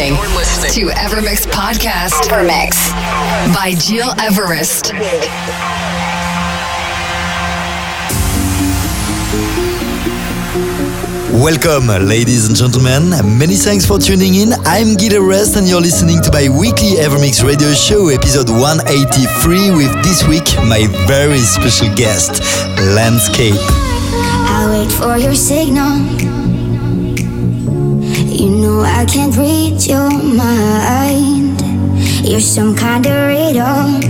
You're listening, to Evermix Podcast. Evermix by Gil Everest. Welcome, ladies and gentlemen. Many thanks for tuning in. I'm Gil Everest, and you're listening to my weekly Evermix radio show, episode 183, with this week my very special guest, Landscape. I wait for your signal. You I can't read your mind. You're some kind of riddle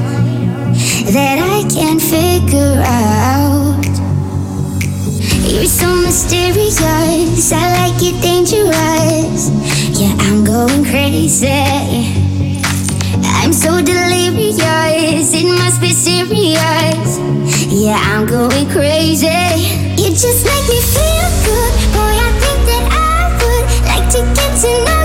that I can't figure out. You're so mysterious. I like it dangerous. Yeah, I'm going crazy. I'm so delirious. It must be serious. Yeah, I'm going crazy. You just make me feel good. To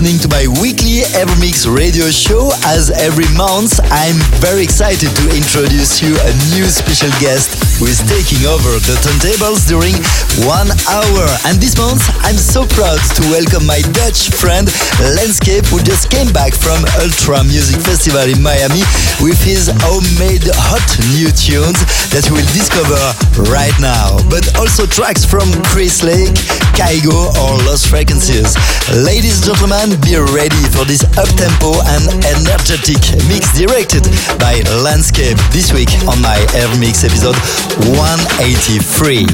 listening to my weekly Evermix radio show. As every month, I'm very excited to introduce you a new special guest who is taking over the turntables during one hour. And this month, I'm so proud to welcome my Dutch friend Landscape, who just came back from Ultra Music Festival in Miami with his homemade hot new tunes that we'll discover right now. But also tracks from Chris Lake, Kygo, or Lost Frequencies. Ladies and gentlemen, be ready for this up-tempo and energetic mix directed by Landscape this week on my Evermix episode 183.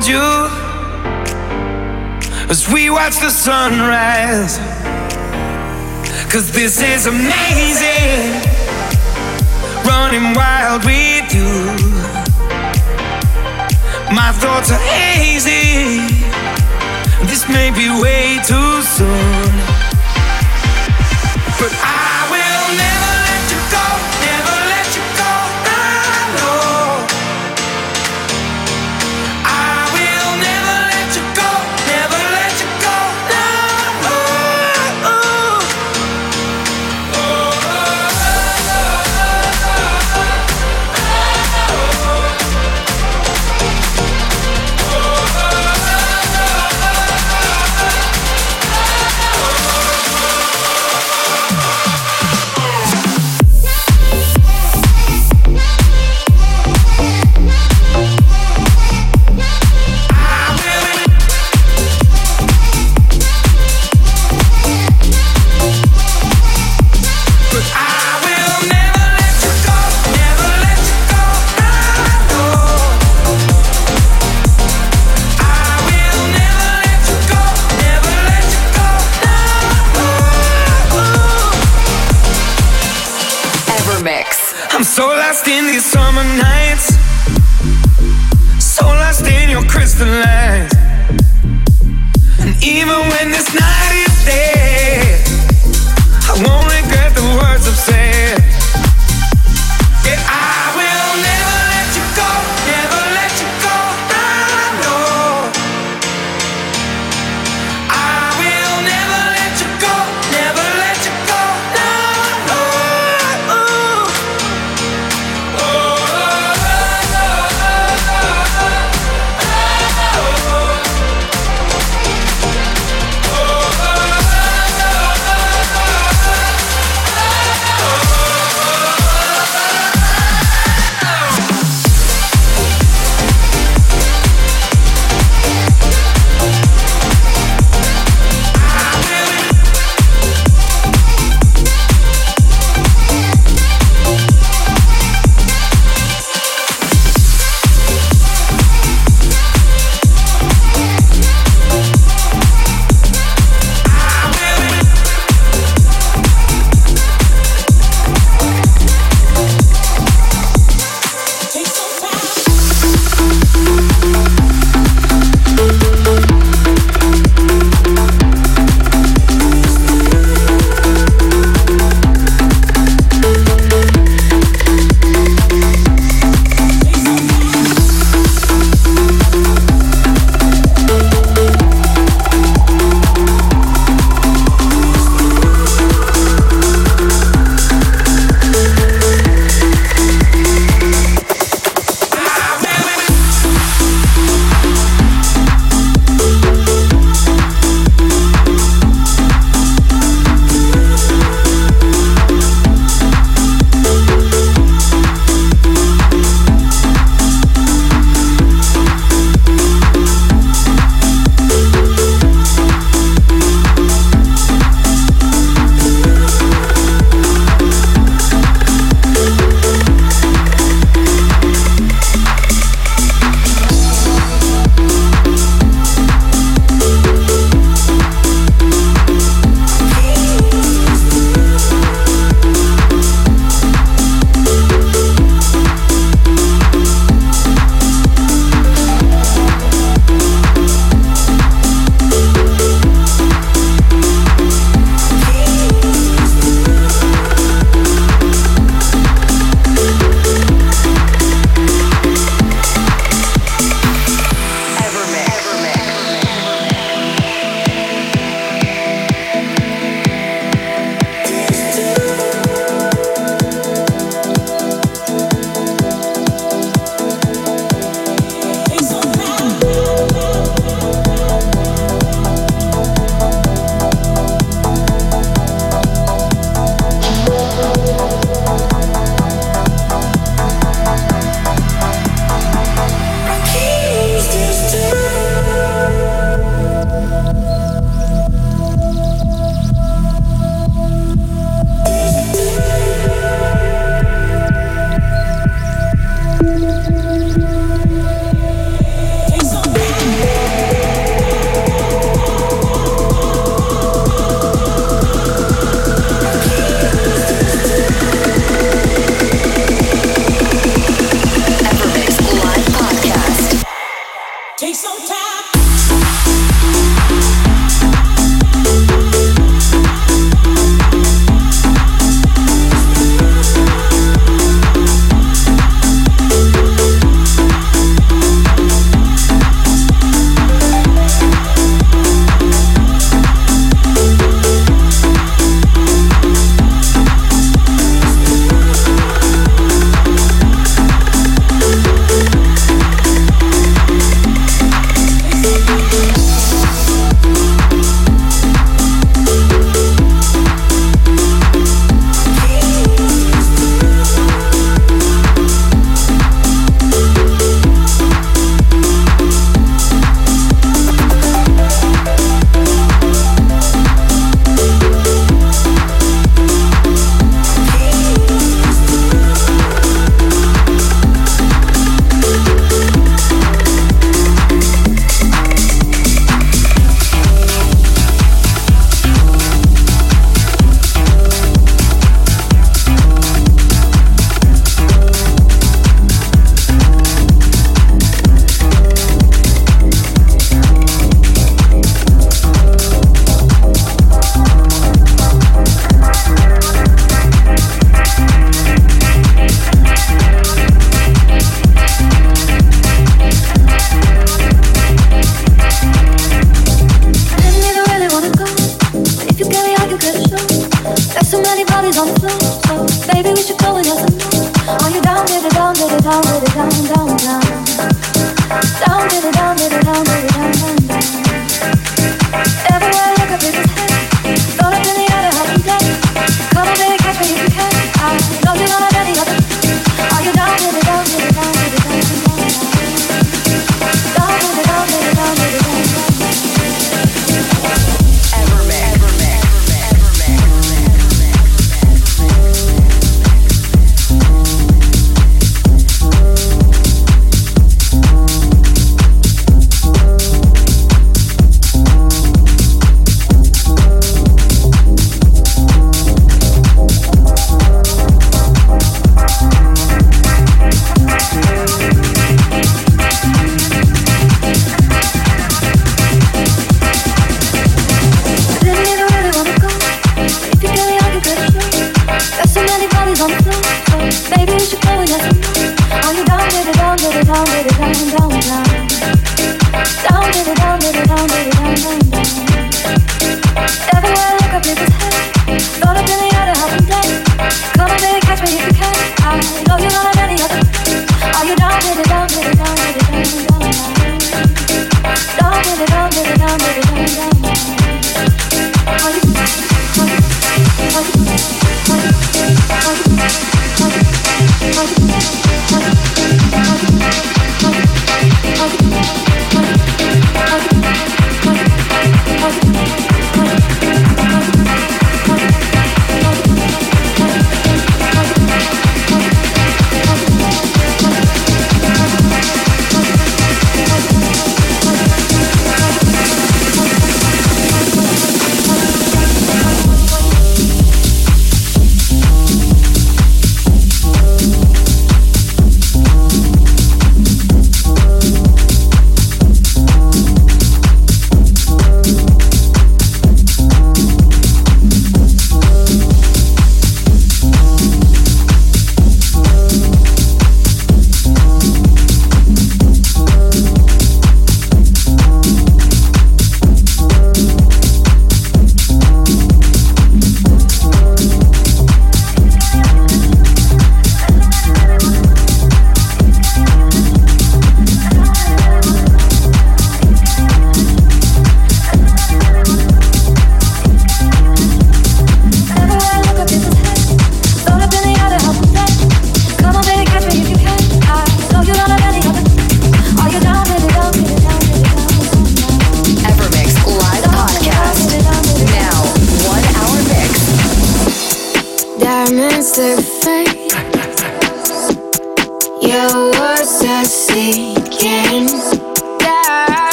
hold you as we watch the sunrise. Cause this is amazing, running wild with you. My thoughts are hazy, this may be way too soon. But I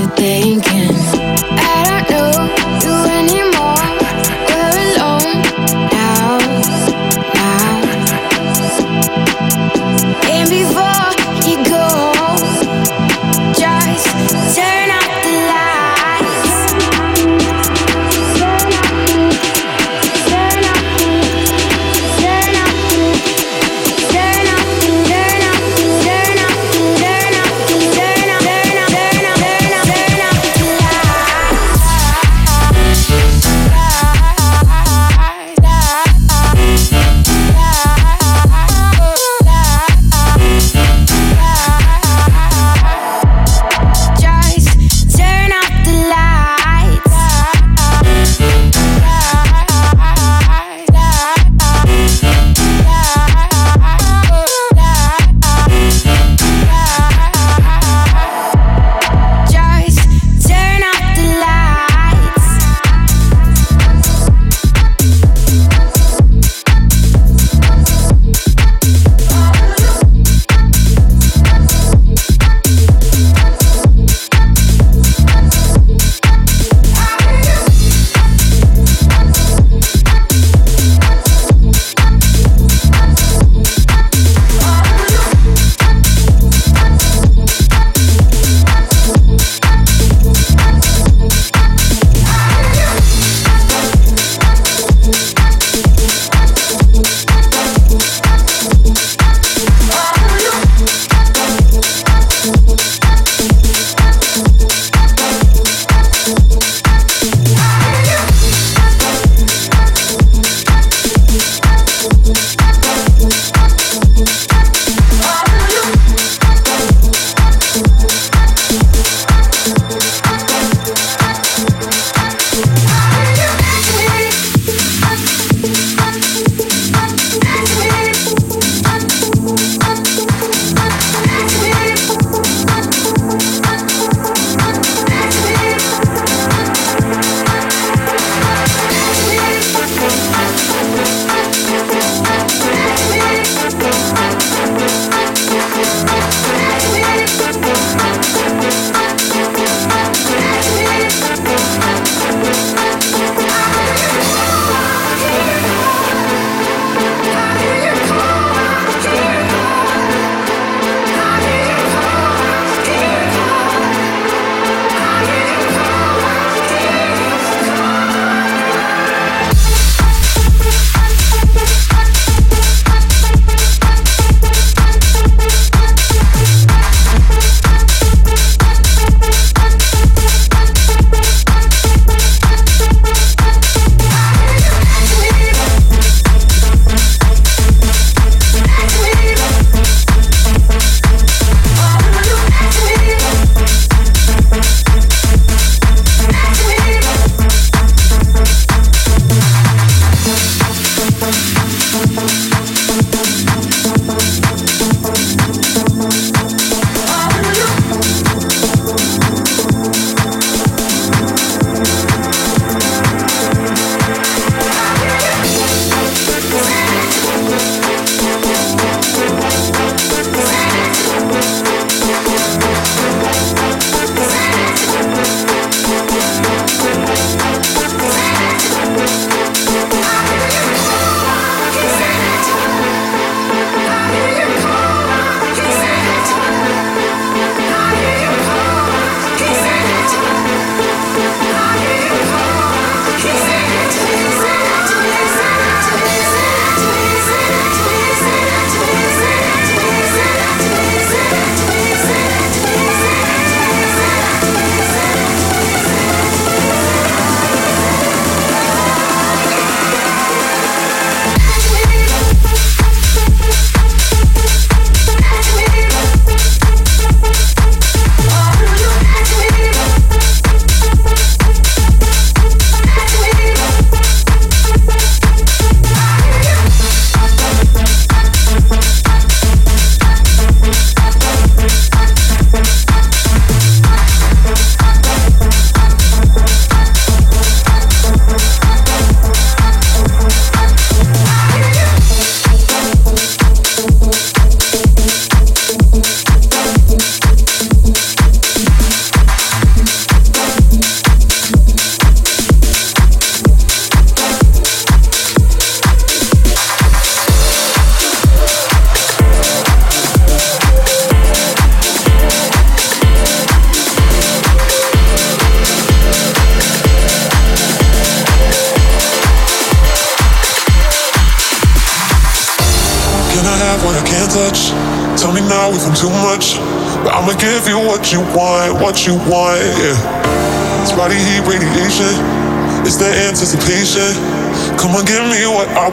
you thinking?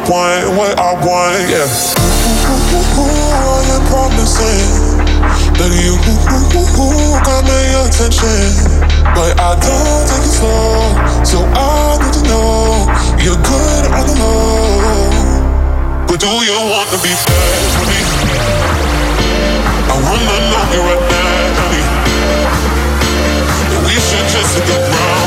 want, what I want, yeah. Who ooh, ooh, are you promising that you got my attention? But I don't take it slow, so I need to know you're good on the low. But do you want to be friends with me? I wanna know you right now, honey. We should just hit the ground.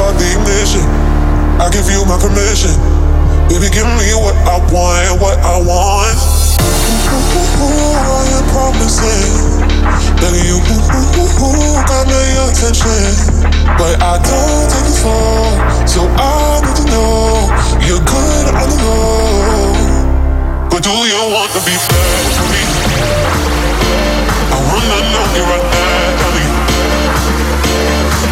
start the ignition. I give you my permission. Baby, give me what I want, what I want. Ooh, ooh, ooh, ooh, all your promising. Baby, you ooh, ooh, ooh, got me attention. But I don't take it for, so I need to know you're good on the low. But do you want to be friends with me? I wanna know you're right now.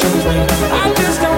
I just don't.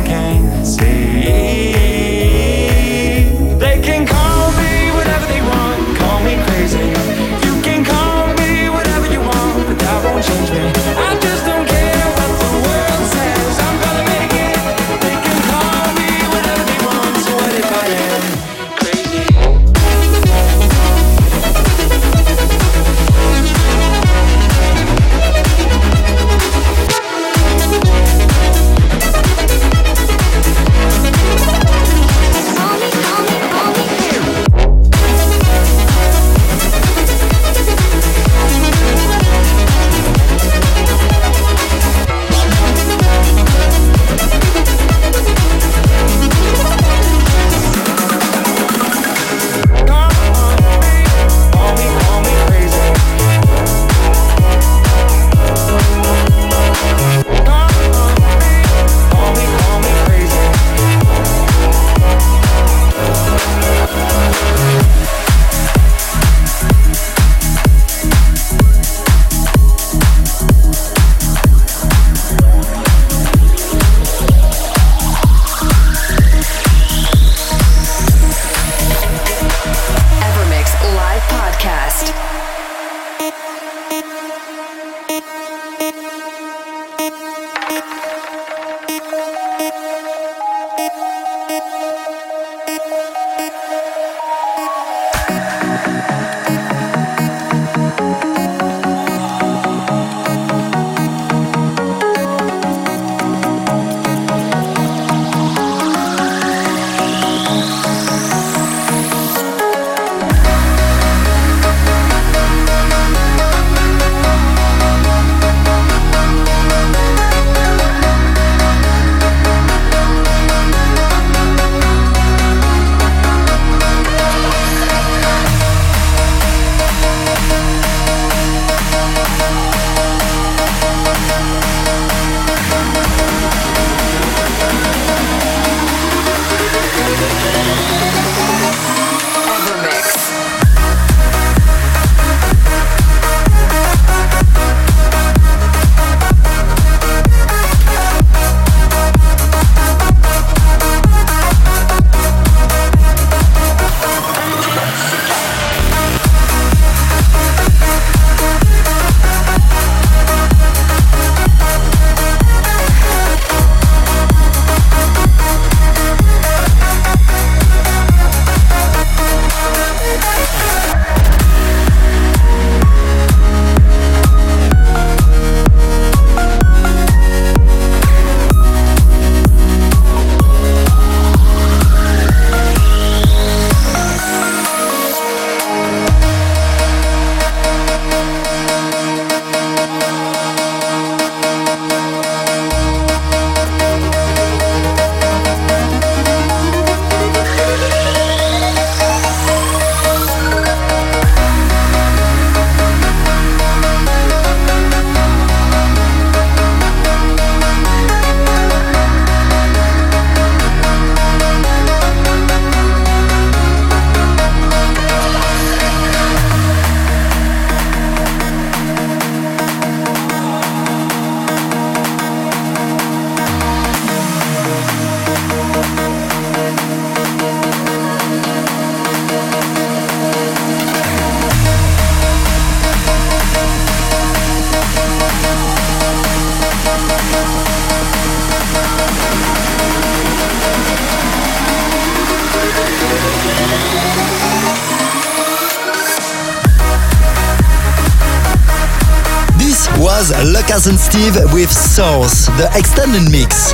Steve with Source, the extended mix.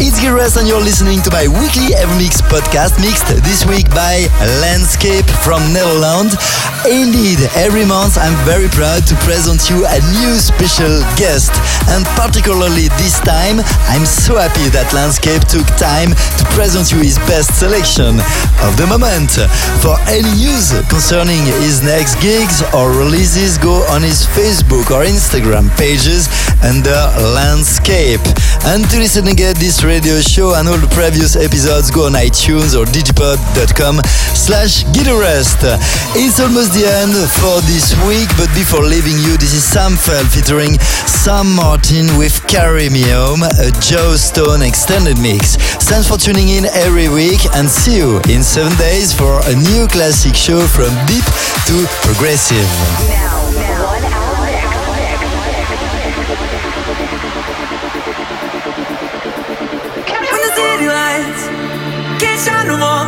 It's Gil Everest and you're listening to my weekly Evermix podcast mixed this week by Landscape from Netherlands. Indeed, every month I'm very proud to present you a new special guest and particularly this time I'm so happy that Landscape took time to present you his best selection of the moment. For any news concerning his next gigs or releases, go on his Facebook or Instagram pages under Landscape. And to listen again this radio show and all the previous episodes, go on iTunes or digipod.com slash gileverest. It's almost the end for this week, but before leaving you, this is Sam Feldt featuring Sam Martin with Carry Me Home, a Joe Stone extended mix. Thanks for tuning in every week and see you in seven days for a new classic show from deep to progressive. When no more,